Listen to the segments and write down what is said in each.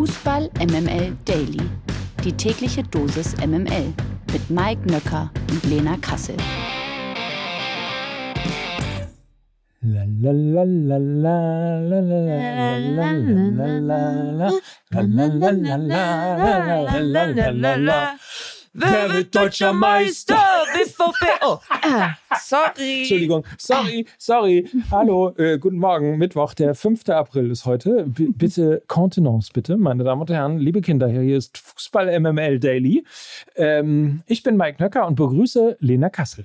Fußball MML Daily. Die tägliche Dosis MML mit Mike Nöcker und Lena Kassel. Wer wird deutscher Meister? BVB. Oh, ah, sorry. Entschuldigung, sorry, sorry. Hallo, äh, guten Morgen, Mittwoch, der 5. April ist heute. B bitte Kontenance, bitte, meine Damen und Herren, liebe Kinder, hier ist Fußball MML Daily. Ähm, ich bin Mike Nöcker und begrüße Lena Kassel.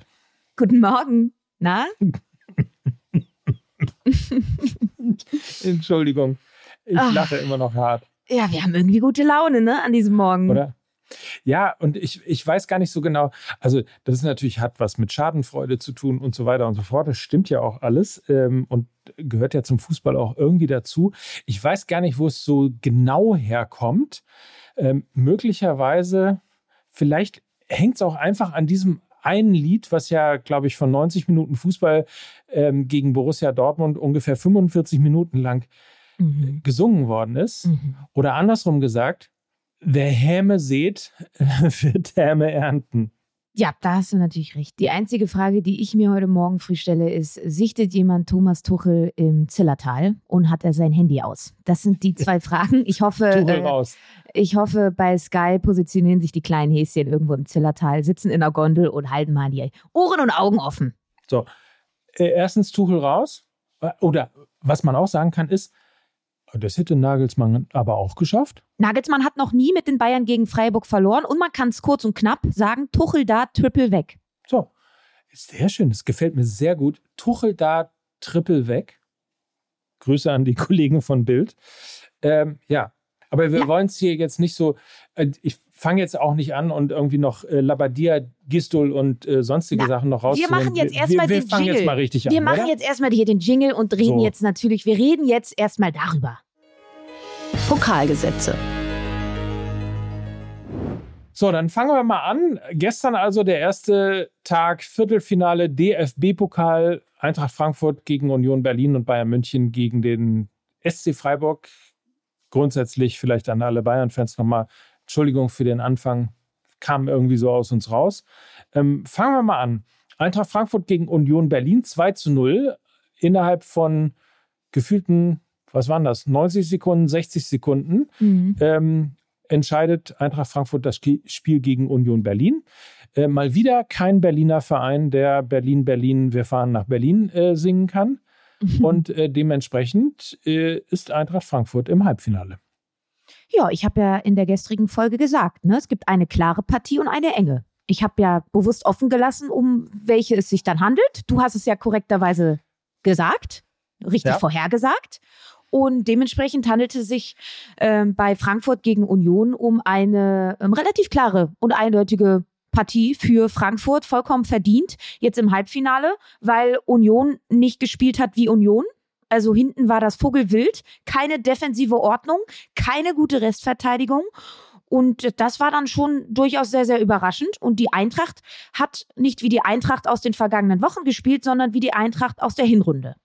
Guten Morgen. Na? Entschuldigung, ich Ach. lache immer noch hart. Ja, wir haben irgendwie gute Laune, ne, an diesem Morgen. Oder? Ja, und ich, ich weiß gar nicht so genau, also das ist natürlich, hat was mit Schadenfreude zu tun und so weiter und so fort. Das stimmt ja auch alles ähm, und gehört ja zum Fußball auch irgendwie dazu. Ich weiß gar nicht, wo es so genau herkommt. Ähm, möglicherweise, vielleicht hängt es auch einfach an diesem einen Lied, was ja, glaube ich, von 90 Minuten Fußball ähm, gegen Borussia Dortmund ungefähr 45 Minuten lang Mhm. gesungen worden ist. Mhm. Oder andersrum gesagt, wer Häme sät, wird Häme ernten. Ja, da hast du natürlich recht. Die einzige Frage, die ich mir heute Morgen früh stelle, ist, sichtet jemand Thomas Tuchel im Zillertal und hat er sein Handy aus? Das sind die zwei Fragen. Ich hoffe, Tuchel äh, ich hoffe, bei Sky positionieren sich die kleinen Häschen irgendwo im Zillertal, sitzen in der Gondel und halten mal die Ohren und Augen offen. Äh, erstens Tuchel raus. Äh, Oder was man auch sagen kann, ist, das hätte Nagelsmann aber auch geschafft. Nagelsmann hat noch nie mit den Bayern gegen Freiburg verloren und man kann es kurz und knapp sagen, Tuchel da, Triple weg. So, sehr schön. Das gefällt mir sehr gut. Tuchel da, Triple weg. Grüße an die Kollegen von Bild. Ähm, ja, aber wir Ja. wollen es hier jetzt nicht so. Äh, ich fange jetzt auch nicht an und irgendwie noch äh, Labadia, Gistol und äh, sonstige Na, Sachen noch rauszuholen. machen jetzt wir, erstmal wir, wir den fangen Jingle. jetzt mal richtig Wir an. machen oder? jetzt erstmal hier den Jingle und reden So. jetzt natürlich, wir reden jetzt erstmal darüber. Pokalgesetze. So, dann fangen wir mal an. Gestern also der erste Tag Viertelfinale DFB-Pokal Eintracht Frankfurt gegen Union Berlin und Bayern München gegen den SC Freiburg. Grundsätzlich vielleicht an alle Bayern-Fans nochmal Entschuldigung für den Anfang, kam irgendwie so aus uns raus. Ähm, fangen wir mal an. Eintracht Frankfurt gegen Union Berlin 2 zu 0 innerhalb von gefühlten, was waren das, 90 Sekunden, 60 Sekunden ähm, entscheidet Eintracht Frankfurt das Spiel gegen Union Berlin. Äh, mal wieder kein Berliner Verein, der Berlin, Berlin, wir fahren nach Berlin äh, singen kann. Und äh, dementsprechend äh, ist Eintracht Frankfurt im Halbfinale. Ja, ich habe ja in der gestrigen Folge gesagt, ne, es gibt eine klare Partie und eine enge. Ich habe ja bewusst offen gelassen, um welche es sich dann handelt. Du hast es ja korrekterweise gesagt, richtig Ja. vorhergesagt. Und dementsprechend handelte es sich ähm, bei Frankfurt gegen Union um eine ähm, relativ klare und eindeutige Partie für Frankfurt, vollkommen verdient, jetzt im Halbfinale, weil Union nicht gespielt hat wie Union. Also hinten war das Vogelwild, keine defensive Ordnung, keine gute Restverteidigung. Und das war dann schon durchaus sehr, sehr überraschend. Und die Eintracht hat nicht wie die Eintracht aus den vergangenen Wochen gespielt, sondern wie die Eintracht aus der Hinrunde.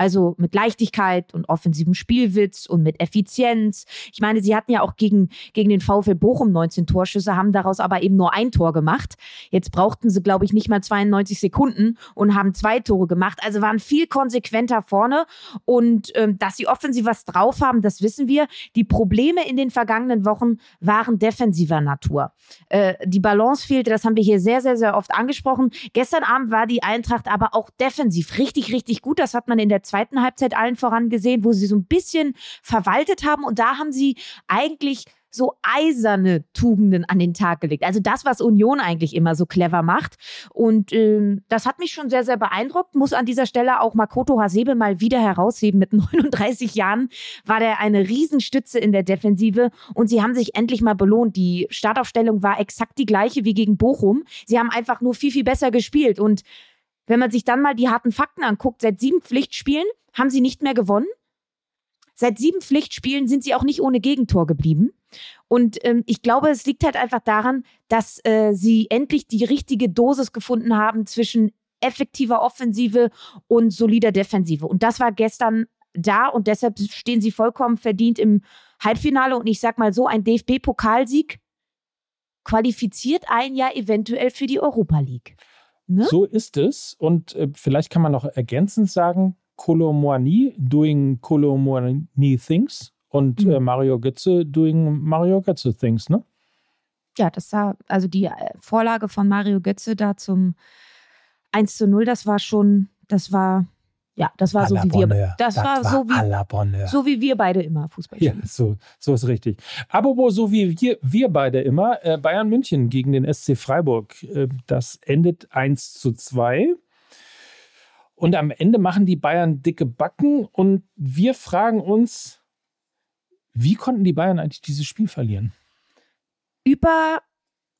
Also mit Leichtigkeit und offensivem Spielwitz und mit Effizienz. Ich meine, sie hatten ja auch gegen, gegen den VfL Bochum 19 Torschüsse, haben daraus aber eben nur ein Tor gemacht. Jetzt brauchten sie, glaube ich, nicht mal 92 Sekunden und haben zwei Tore gemacht. Also waren viel konsequenter vorne. Und ähm, dass sie offensiv was drauf haben, das wissen wir. Die Probleme in den vergangenen Wochen waren defensiver Natur. Äh, die Balance fehlte, das haben wir hier sehr, sehr, sehr oft angesprochen. Gestern Abend war die Eintracht aber auch defensiv richtig, richtig gut. Das hat man in der zweiten Halbzeit allen voran gesehen, wo sie so ein bisschen verwaltet haben. Und da haben sie eigentlich so eiserne Tugenden an den Tag gelegt. Also das, was Union eigentlich immer so clever macht. Und ähm, das hat mich schon sehr, sehr beeindruckt. Muss an dieser Stelle auch Makoto Hasebe mal wieder herausheben. Mit 39 Jahren war der eine Riesenstütze in der Defensive und sie haben sich endlich mal belohnt. Die Startaufstellung war exakt die gleiche wie gegen Bochum. Sie haben einfach nur viel, viel besser gespielt. Und wenn man sich dann mal die harten Fakten anguckt, seit sieben Pflichtspielen haben sie nicht mehr gewonnen. Seit sieben Pflichtspielen sind sie auch nicht ohne Gegentor geblieben. Und ähm, ich glaube, es liegt halt einfach daran, dass äh, sie endlich die richtige Dosis gefunden haben zwischen effektiver Offensive und solider Defensive. Und das war gestern da und deshalb stehen sie vollkommen verdient im Halbfinale und ich sag mal so, ein DFB-Pokalsieg qualifiziert einen ja eventuell für die Europa League. Ne? So ist es. Und äh, vielleicht kann man noch ergänzend sagen, Kolomoani doing Kolomoani things und mhm. äh, Mario Götze doing Mario Götze things, ne? Ja, das war also die äh, Vorlage von Mario Götze da zum 1 zu 0, das war schon, das war ja, das war so wie wir. Das, das war, so, wie, so wie wir beide immer Fußball spielen. Ja, so, so ist richtig. Apropos so wie wir, wir beide immer, äh, Bayern München gegen den SC Freiburg. Äh, das endet 1 zu 2. Und am Ende machen die Bayern dicke Backen und wir fragen uns, wie konnten die Bayern eigentlich dieses Spiel verlieren? Über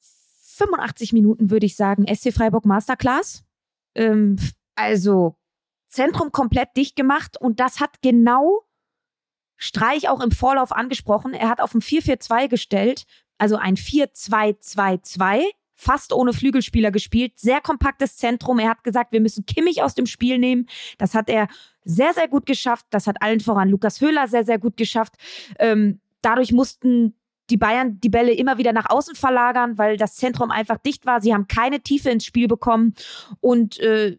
85 Minuten würde ich sagen, SC Freiburg Masterclass. Ähm, also Zentrum komplett dicht gemacht und das hat genau Streich auch im Vorlauf angesprochen. Er hat auf ein 4-4-2 gestellt, also ein 4-2-2-2, fast ohne Flügelspieler gespielt, sehr kompaktes Zentrum. Er hat gesagt, wir müssen Kimmich aus dem Spiel nehmen. Das hat er sehr, sehr gut geschafft. Das hat allen voran Lukas Höhler sehr, sehr gut geschafft. Ähm, dadurch mussten die Bayern die Bälle immer wieder nach außen verlagern, weil das Zentrum einfach dicht war. Sie haben keine Tiefe ins Spiel bekommen und äh,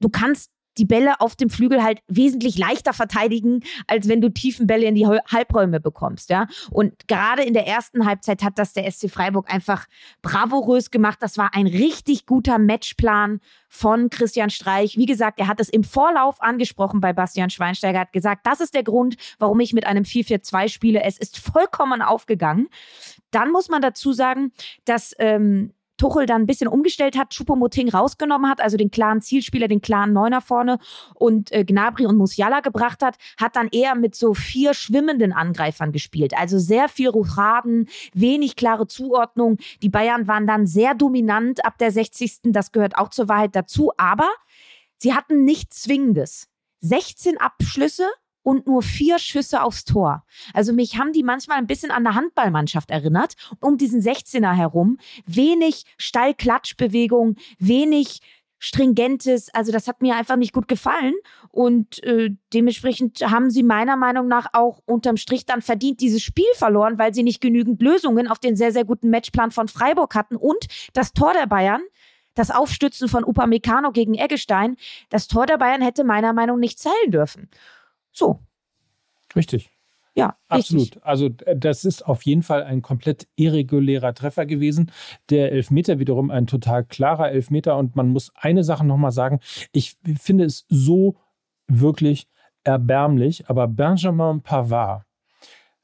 du kannst die Bälle auf dem Flügel halt wesentlich leichter verteidigen, als wenn du tiefen Bälle in die Halbräume bekommst, ja. Und gerade in der ersten Halbzeit hat das der SC Freiburg einfach bravourös gemacht. Das war ein richtig guter Matchplan von Christian Streich. Wie gesagt, er hat es im Vorlauf angesprochen bei Bastian Schweinsteiger, hat gesagt, das ist der Grund, warum ich mit einem 4-4-2 spiele. Es ist vollkommen aufgegangen. Dann muss man dazu sagen, dass ähm, Tuchel dann ein bisschen umgestellt hat, Choupo-Moting rausgenommen hat, also den klaren Zielspieler, den klaren Neuner vorne und äh, Gnabry und Musiala gebracht hat, hat dann eher mit so vier schwimmenden Angreifern gespielt. Also sehr viel Rochaden, wenig klare Zuordnung. Die Bayern waren dann sehr dominant ab der 60. Das gehört auch zur Wahrheit dazu, aber sie hatten nichts Zwingendes. 16 Abschlüsse und nur vier Schüsse aufs Tor. Also mich haben die manchmal ein bisschen an eine Handballmannschaft erinnert, um diesen 16er herum. Wenig Steilklatschbewegung, wenig stringentes, also das hat mir einfach nicht gut gefallen und äh, dementsprechend haben sie meiner Meinung nach auch unterm Strich dann verdient dieses Spiel verloren, weil sie nicht genügend Lösungen auf den sehr, sehr guten Matchplan von Freiburg hatten und das Tor der Bayern das Aufstützen von Upamecano gegen Eggestein, das Tor der Bayern hätte meiner Meinung nach nicht zählen dürfen. So. Richtig. Ja, absolut. Richtig. Also äh, das ist auf jeden Fall ein komplett irregulärer Treffer gewesen. Der Elfmeter wiederum ein total klarer Elfmeter. Und man muss eine Sache nochmal sagen. Ich finde es so wirklich erbärmlich, aber Benjamin Pavard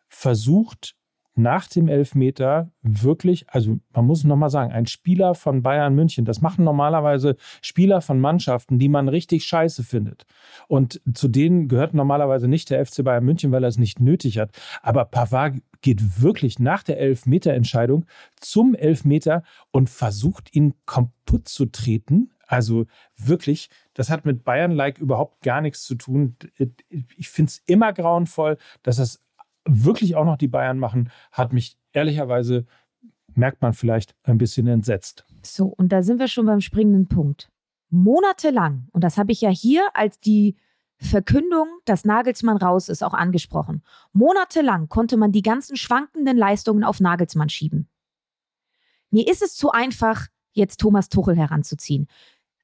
versucht nach dem Elfmeter wirklich, also man muss nochmal sagen, ein Spieler von Bayern München, das machen normalerweise Spieler von Mannschaften, die man richtig scheiße findet. Und zu denen gehört normalerweise nicht der FC Bayern München, weil er es nicht nötig hat. Aber Pavard geht wirklich nach der Elfmeterentscheidung zum Elfmeter und versucht ihn kaputt zu treten. Also wirklich, das hat mit Bayern-like überhaupt gar nichts zu tun. Ich finde es immer grauenvoll, dass es wirklich auch noch die Bayern machen, hat mich ehrlicherweise, merkt man vielleicht, ein bisschen entsetzt. So, und da sind wir schon beim springenden Punkt. Monatelang, und das habe ich ja hier als die Verkündung, dass Nagelsmann raus ist, auch angesprochen. Monatelang konnte man die ganzen schwankenden Leistungen auf Nagelsmann schieben. Mir ist es zu einfach, jetzt Thomas Tuchel heranzuziehen.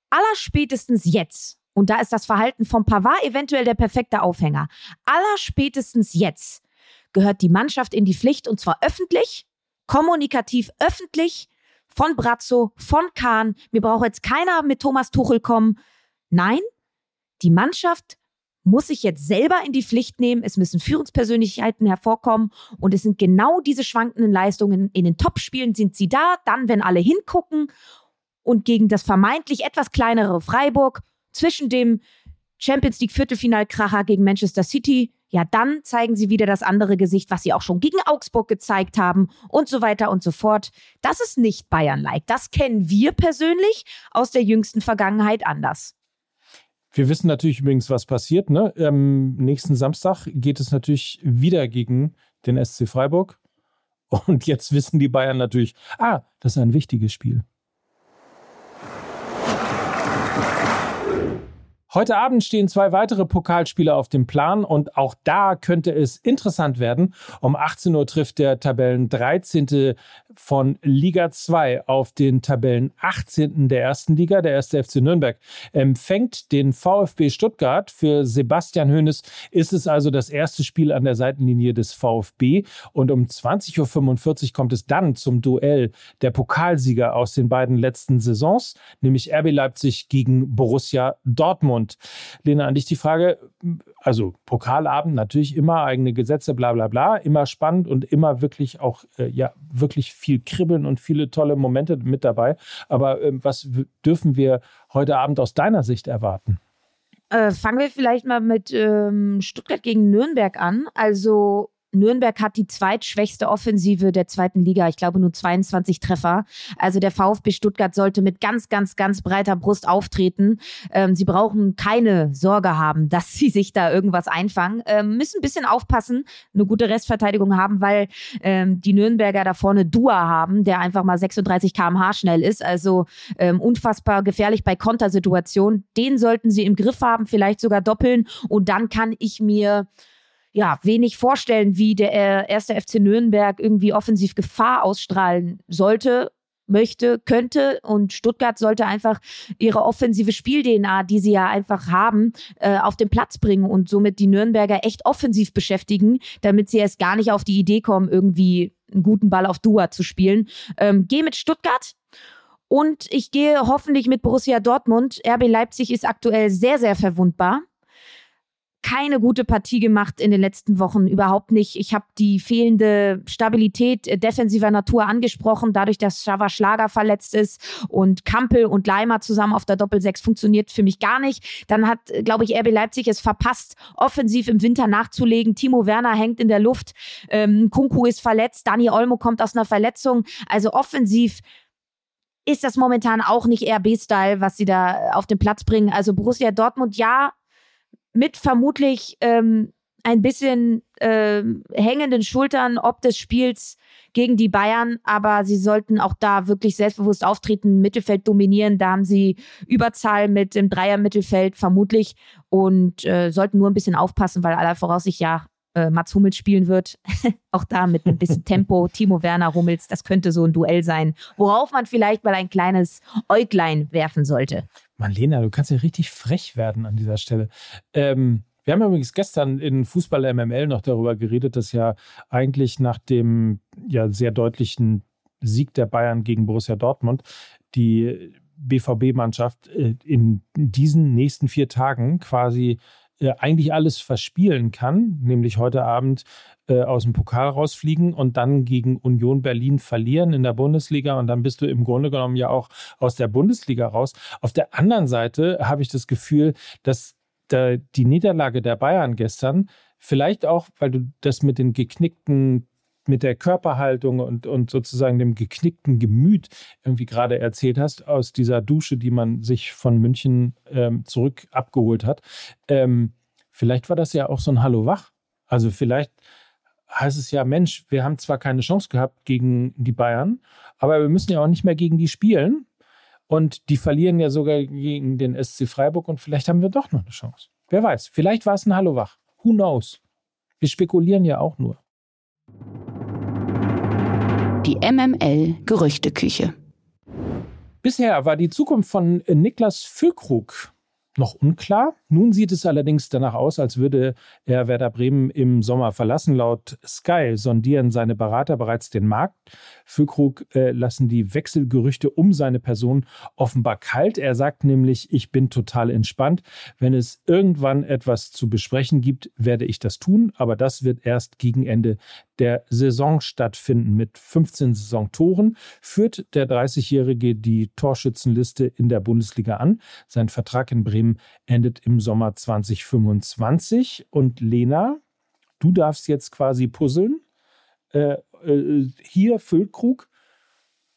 Allerspätestens jetzt, und da ist das Verhalten von Pavard eventuell der perfekte Aufhänger, allerspätestens jetzt gehört die Mannschaft in die Pflicht und zwar öffentlich, kommunikativ öffentlich, von Brazzo, von Kahn. Mir braucht jetzt keiner mit Thomas Tuchel kommen. Nein, die Mannschaft muss sich jetzt selber in die Pflicht nehmen. Es müssen Führungspersönlichkeiten hervorkommen und es sind genau diese schwankenden Leistungen. In den Topspielen sind sie da, dann, wenn alle hingucken und gegen das vermeintlich etwas kleinere Freiburg zwischen dem Champions League Viertelfinalkracher gegen Manchester City ja, dann zeigen sie wieder das andere Gesicht, was sie auch schon gegen Augsburg gezeigt haben und so weiter und so fort. Das ist nicht Bayern-like. Das kennen wir persönlich aus der jüngsten Vergangenheit anders. Wir wissen natürlich übrigens, was passiert. Ne? Am nächsten Samstag geht es natürlich wieder gegen den SC Freiburg. Und jetzt wissen die Bayern natürlich, ah, das ist ein wichtiges Spiel. Heute Abend stehen zwei weitere Pokalspiele auf dem Plan und auch da könnte es interessant werden. Um 18 Uhr trifft der Tabellen 13. von Liga 2 auf den Tabellen 18. der ersten Liga. Der erste FC Nürnberg empfängt den VfB Stuttgart. Für Sebastian Hoeneß ist es also das erste Spiel an der Seitenlinie des VfB. Und um 20.45 Uhr kommt es dann zum Duell der Pokalsieger aus den beiden letzten Saisons, nämlich RB Leipzig gegen Borussia Dortmund. Und Lena, an dich die Frage, also Pokalabend natürlich immer eigene Gesetze, bla bla bla, immer spannend und immer wirklich auch, äh, ja, wirklich viel Kribbeln und viele tolle Momente mit dabei. Aber äh, was dürfen wir heute Abend aus deiner Sicht erwarten? Äh, fangen wir vielleicht mal mit ähm, Stuttgart gegen Nürnberg an. Also Nürnberg hat die zweitschwächste Offensive der zweiten Liga. Ich glaube nur 22 Treffer. Also der VfB Stuttgart sollte mit ganz, ganz, ganz breiter Brust auftreten. Ähm, sie brauchen keine Sorge haben, dass sie sich da irgendwas einfangen. Ähm, müssen ein bisschen aufpassen, eine gute Restverteidigung haben, weil ähm, die Nürnberger da vorne Dua haben, der einfach mal 36 km/h schnell ist. Also ähm, unfassbar gefährlich bei Kontersituationen. Den sollten sie im Griff haben, vielleicht sogar doppeln. Und dann kann ich mir ja, wenig vorstellen, wie der äh, erste FC Nürnberg irgendwie offensiv Gefahr ausstrahlen sollte, möchte, könnte. Und Stuttgart sollte einfach ihre offensive Spiel-DNA, die sie ja einfach haben, äh, auf den Platz bringen und somit die Nürnberger echt offensiv beschäftigen, damit sie erst gar nicht auf die Idee kommen, irgendwie einen guten Ball auf Dua zu spielen. Ähm, geh mit Stuttgart. Und ich gehe hoffentlich mit Borussia Dortmund. RB Leipzig ist aktuell sehr, sehr verwundbar keine gute Partie gemacht in den letzten Wochen, überhaupt nicht. Ich habe die fehlende Stabilität äh, defensiver Natur angesprochen, dadurch, dass Schava Schlager verletzt ist und Kampel und Leimer zusammen auf der Doppelsechs funktioniert für mich gar nicht. Dann hat, äh, glaube ich, RB Leipzig es verpasst, offensiv im Winter nachzulegen. Timo Werner hängt in der Luft, ähm, Kunku ist verletzt, Dani Olmo kommt aus einer Verletzung. Also offensiv ist das momentan auch nicht RB-Style, was sie da auf den Platz bringen. Also Borussia Dortmund, ja, mit vermutlich ähm, ein bisschen äh, hängenden Schultern ob des Spiels gegen die Bayern, aber sie sollten auch da wirklich selbstbewusst auftreten, Mittelfeld dominieren. Da haben sie Überzahl mit dem Dreier-Mittelfeld vermutlich und äh, sollten nur ein bisschen aufpassen, weil aller Voraussicht ja äh, Mats Hummels spielen wird. auch da mit ein bisschen Tempo. Timo Werner Hummels, das könnte so ein Duell sein, worauf man vielleicht mal ein kleines Äuglein werfen sollte. Mann, Lena, du kannst ja richtig frech werden an dieser Stelle. Ähm, wir haben übrigens gestern in Fußball MML noch darüber geredet, dass ja eigentlich nach dem ja sehr deutlichen Sieg der Bayern gegen Borussia Dortmund die BVB-Mannschaft äh, in diesen nächsten vier Tagen quasi äh, eigentlich alles verspielen kann, nämlich heute Abend äh, aus dem Pokal rausfliegen und dann gegen Union Berlin verlieren in der Bundesliga und dann bist du im Grunde genommen ja auch aus der Bundesliga raus. Auf der anderen Seite habe ich das Gefühl, dass da die Niederlage der Bayern gestern vielleicht auch, weil du das mit den geknickten mit der Körperhaltung und, und sozusagen dem geknickten Gemüt irgendwie gerade erzählt hast, aus dieser Dusche, die man sich von München ähm, zurück abgeholt hat. Ähm, vielleicht war das ja auch so ein Hallo wach. Also vielleicht heißt es ja, Mensch, wir haben zwar keine Chance gehabt gegen die Bayern, aber wir müssen ja auch nicht mehr gegen die spielen. Und die verlieren ja sogar gegen den SC Freiburg und vielleicht haben wir doch noch eine Chance. Wer weiß, vielleicht war es ein Hallo wach. Who knows? Wir spekulieren ja auch nur. Die MML Gerüchteküche. Bisher war die Zukunft von Niklas Füllkrug noch unklar. Nun sieht es allerdings danach aus, als würde er Werder Bremen im Sommer verlassen. Laut Sky sondieren seine Berater bereits den Markt. Füllkrug äh, lassen die Wechselgerüchte um seine Person offenbar kalt. Er sagt nämlich, ich bin total entspannt. Wenn es irgendwann etwas zu besprechen gibt, werde ich das tun, aber das wird erst gegen Ende der Saison stattfinden. Mit 15 Saisontoren führt der 30-Jährige die Torschützenliste in der Bundesliga an. Sein Vertrag in Bremen endet im Sommer 2025. Und Lena, du darfst jetzt quasi puzzeln. Äh, äh, hier Füllkrug,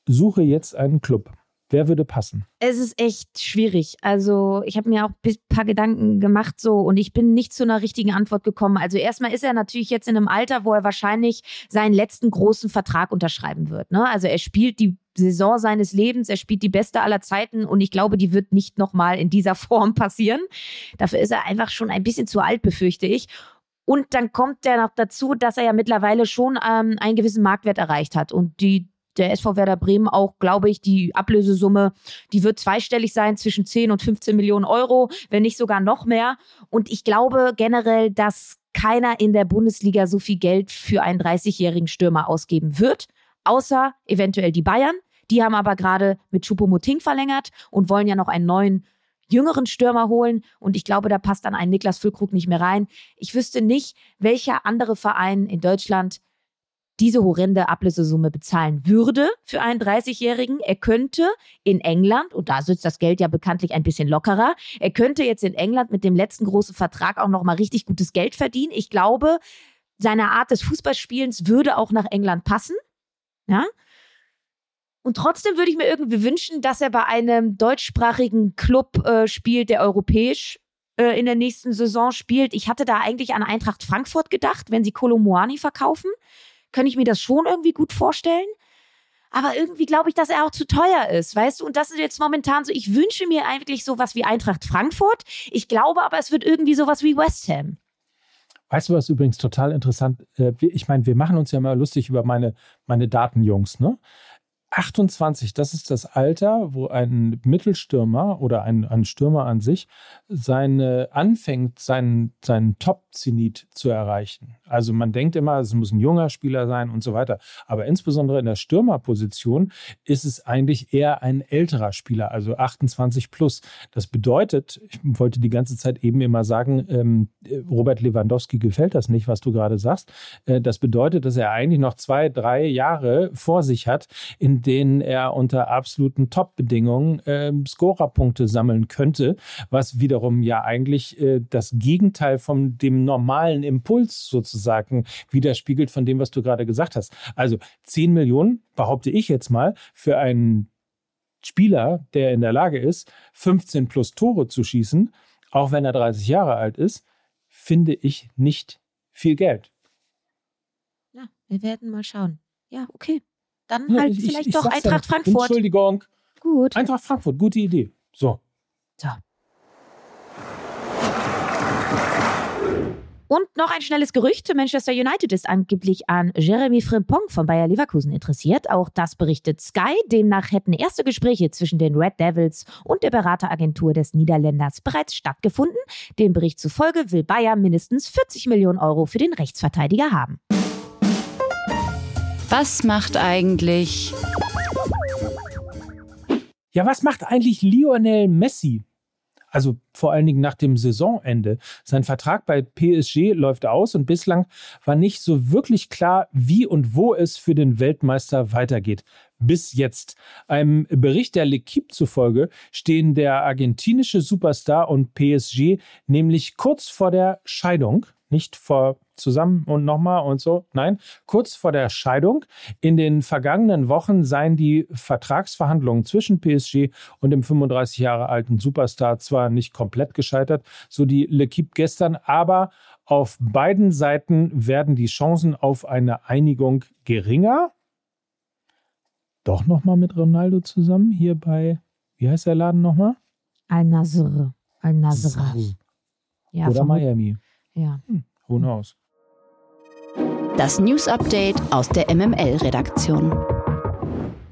suche jetzt einen Club. Wer würde passen? Es ist echt schwierig. Also, ich habe mir auch ein paar Gedanken gemacht so und ich bin nicht zu einer richtigen Antwort gekommen. Also, erstmal ist er natürlich jetzt in einem Alter, wo er wahrscheinlich seinen letzten großen Vertrag unterschreiben wird. Ne? Also, er spielt die Saison seines Lebens. Er spielt die beste aller Zeiten und ich glaube, die wird nicht nochmal in dieser Form passieren. Dafür ist er einfach schon ein bisschen zu alt, befürchte ich. Und dann kommt der noch dazu, dass er ja mittlerweile schon ähm, einen gewissen Marktwert erreicht hat. Und die, der SV Werder Bremen auch, glaube ich, die Ablösesumme, die wird zweistellig sein, zwischen 10 und 15 Millionen Euro, wenn nicht sogar noch mehr. Und ich glaube generell, dass keiner in der Bundesliga so viel Geld für einen 30-jährigen Stürmer ausgeben wird, außer eventuell die Bayern. Die haben aber gerade mit Choupo-Moting verlängert und wollen ja noch einen neuen jüngeren Stürmer holen. Und ich glaube, da passt dann ein Niklas Füllkrug nicht mehr rein. Ich wüsste nicht, welcher andere Verein in Deutschland diese horrende Ablösesumme bezahlen würde für einen 30-Jährigen. Er könnte in England, und da sitzt das Geld ja bekanntlich ein bisschen lockerer, er könnte jetzt in England mit dem letzten großen Vertrag auch noch mal richtig gutes Geld verdienen. Ich glaube, seine Art des Fußballspielens würde auch nach England passen. Ja, und trotzdem würde ich mir irgendwie wünschen, dass er bei einem deutschsprachigen Club äh, spielt, der europäisch äh, in der nächsten Saison spielt. Ich hatte da eigentlich an Eintracht Frankfurt gedacht, wenn sie Kolomoani verkaufen. Könnte ich mir das schon irgendwie gut vorstellen. Aber irgendwie glaube ich, dass er auch zu teuer ist, weißt du? Und das ist jetzt momentan so, ich wünsche mir eigentlich sowas wie Eintracht Frankfurt. Ich glaube aber, es wird irgendwie sowas wie West Ham. Weißt du, was übrigens total interessant, äh, ich meine, wir machen uns ja immer lustig über meine, meine Datenjungs, ne? 28, das ist das Alter, wo ein Mittelstürmer oder ein, ein Stürmer an sich seine, anfängt, seinen, seinen Top-Zenit zu erreichen. Also man denkt immer, es muss ein junger Spieler sein und so weiter. Aber insbesondere in der Stürmerposition ist es eigentlich eher ein älterer Spieler, also 28 plus. Das bedeutet, ich wollte die ganze Zeit eben immer sagen, ähm, Robert Lewandowski gefällt das nicht, was du gerade sagst. Äh, das bedeutet, dass er eigentlich noch zwei, drei Jahre vor sich hat, in denen er unter absoluten Top-Bedingungen äh, Scorerpunkte sammeln könnte, was wiederum ja eigentlich äh, das Gegenteil von dem normalen Impuls sozusagen widerspiegelt von dem, was du gerade gesagt hast. Also 10 Millionen, behaupte ich jetzt mal, für einen Spieler, der in der Lage ist, 15 plus Tore zu schießen, auch wenn er 30 Jahre alt ist, finde ich nicht viel Geld. Ja, wir werden mal schauen. Ja, okay. Dann ja, halt ich, vielleicht ich, doch Eintracht ja Frankfurt. Entschuldigung. Gut. Eintracht Frankfurt, gute Idee. So. So. Und noch ein schnelles Gerücht. Manchester United ist angeblich an Jeremy Frimpong von Bayer Leverkusen interessiert. Auch das berichtet Sky. Demnach hätten erste Gespräche zwischen den Red Devils und der Berateragentur des Niederländers bereits stattgefunden. Dem Bericht zufolge will Bayer mindestens 40 Millionen Euro für den Rechtsverteidiger haben. Was macht eigentlich. Ja, was macht eigentlich Lionel Messi? Also vor allen Dingen nach dem Saisonende. Sein Vertrag bei PSG läuft aus und bislang war nicht so wirklich klar, wie und wo es für den Weltmeister weitergeht. Bis jetzt. Einem Bericht der L'Equipe zufolge stehen der argentinische Superstar und PSG nämlich kurz vor der Scheidung nicht vor zusammen und nochmal und so. Nein, kurz vor der Scheidung. In den vergangenen Wochen seien die Vertragsverhandlungen zwischen PSG und dem 35 Jahre alten Superstar zwar nicht komplett gescheitert, so die L'Equipe gestern, aber auf beiden Seiten werden die Chancen auf eine Einigung geringer. Doch nochmal mit Ronaldo zusammen hier bei, wie heißt der Laden nochmal? Al-Nasr. Al-Nasr. Ja, Oder Miami. Ja. Hm, who knows? Das News Update aus der MML-Redaktion.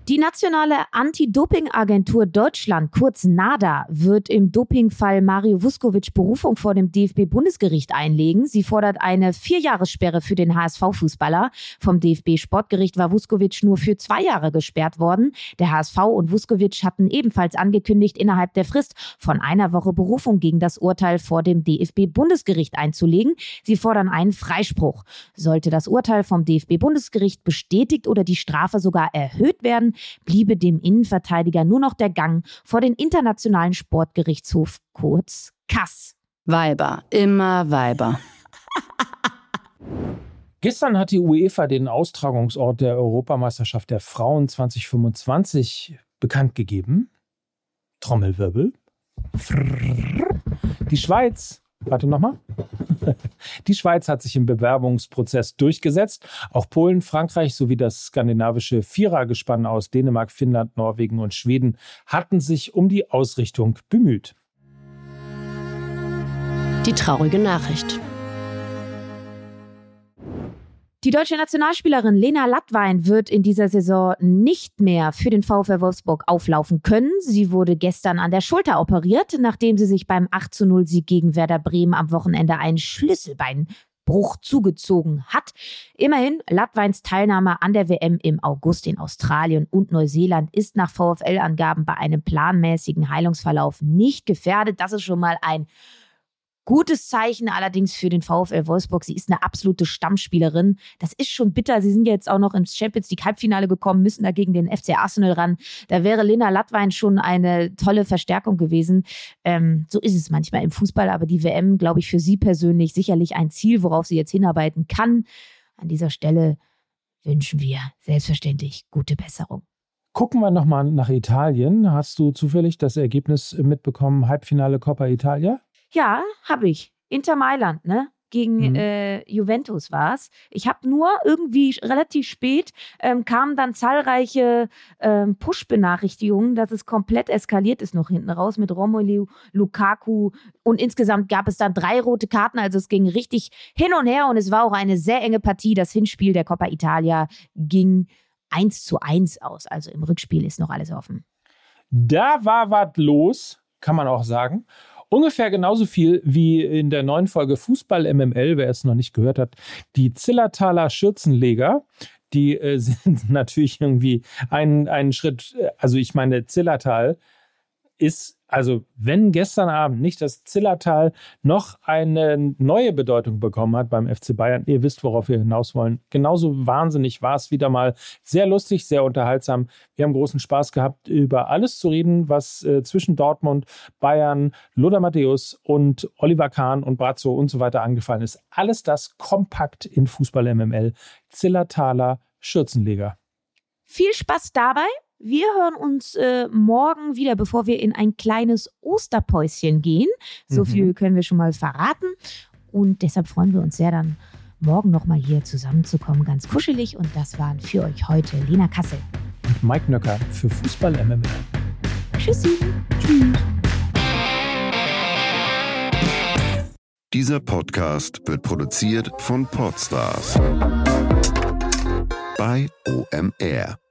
Die nationale Anti-Doping-Agentur Deutschland, kurz NADA, wird im Dopingfall Mario Vuskovic Berufung vor dem DFB-Bundesgericht einlegen. Sie fordert eine Vierjahressperre für den HSV-Fußballer. Vom DFB-Sportgericht war Vuskovic nur für zwei Jahre gesperrt worden. Der HSV und Vuskovic hatten ebenfalls angekündigt, innerhalb der Frist von einer Woche Berufung gegen das Urteil vor dem DFB-Bundesgericht einzulegen. Sie fordern einen Freispruch. Sollte das Urteil vom DFB-Bundesgericht bestätigt oder die Strafe sogar erhöht werden, bliebe dem Innenverteidiger nur noch der Gang vor den Internationalen Sportgerichtshof, kurz Kass. Weiber, immer Weiber. Gestern hat die UEFA den Austragungsort der Europameisterschaft der Frauen 2025 bekannt gegeben. Trommelwirbel. Die Schweiz Warte nochmal. Die Schweiz hat sich im Bewerbungsprozess durchgesetzt. Auch Polen, Frankreich sowie das skandinavische Vierergespann aus Dänemark, Finnland, Norwegen und Schweden hatten sich um die Ausrichtung bemüht. Die traurige Nachricht. Die deutsche Nationalspielerin Lena Lattwein wird in dieser Saison nicht mehr für den VfL Wolfsburg auflaufen können. Sie wurde gestern an der Schulter operiert, nachdem sie sich beim 8 zu 0 Sieg gegen Werder Bremen am Wochenende einen Schlüsselbeinbruch zugezogen hat. Immerhin, Lattweins Teilnahme an der WM im August in Australien und Neuseeland ist nach VfL-Angaben bei einem planmäßigen Heilungsverlauf nicht gefährdet. Das ist schon mal ein Gutes Zeichen allerdings für den VfL Wolfsburg. Sie ist eine absolute Stammspielerin. Das ist schon bitter. Sie sind jetzt auch noch ins Champions League Halbfinale gekommen, müssen dagegen den FC Arsenal ran. Da wäre Lena Lattwein schon eine tolle Verstärkung gewesen. Ähm, so ist es manchmal im Fußball, aber die WM, glaube ich, für sie persönlich sicherlich ein Ziel, worauf sie jetzt hinarbeiten kann. An dieser Stelle wünschen wir selbstverständlich gute Besserung. Gucken wir nochmal nach Italien. Hast du zufällig das Ergebnis mitbekommen, Halbfinale Coppa Italia? Ja, habe ich. Inter Mailand, ne? Gegen mhm. äh, Juventus war es. Ich habe nur irgendwie relativ spät ähm, kamen dann zahlreiche ähm, Push-Benachrichtigungen, dass es komplett eskaliert ist noch hinten raus mit Romelu Lukaku. Und insgesamt gab es dann drei rote Karten. Also es ging richtig hin und her und es war auch eine sehr enge Partie. Das Hinspiel der Coppa Italia ging 1 zu 1 aus. Also im Rückspiel ist noch alles offen. Da war was los, kann man auch sagen. Ungefähr genauso viel wie in der neuen Folge Fußball MML, wer es noch nicht gehört hat, die Zillertaler Schürzenleger. Die äh, sind natürlich irgendwie einen, einen Schritt, äh, also ich meine, Zillertal ist also wenn gestern Abend nicht das Zillertal noch eine neue Bedeutung bekommen hat beim FC Bayern, ihr wisst, worauf wir hinaus wollen. Genauso wahnsinnig war es wieder mal. Sehr lustig, sehr unterhaltsam. Wir haben großen Spaß gehabt, über alles zu reden, was äh, zwischen Dortmund, Bayern, Lothar Matthäus und Oliver Kahn und Brazzo und so weiter angefallen ist. Alles das kompakt in Fußball MML. Zillertaler Schürzenleger. Viel Spaß dabei. Wir hören uns äh, morgen wieder, bevor wir in ein kleines Osterpäuschen gehen. So mhm. viel können wir schon mal verraten. Und deshalb freuen wir uns sehr, dann morgen nochmal hier zusammenzukommen. Ganz kuschelig. Und das waren für euch heute Lena Kassel. Und Mike Nöcker für Fußball MML. Tschüssi. Tschüss. Dieser Podcast wird produziert von Podstars bei OMR.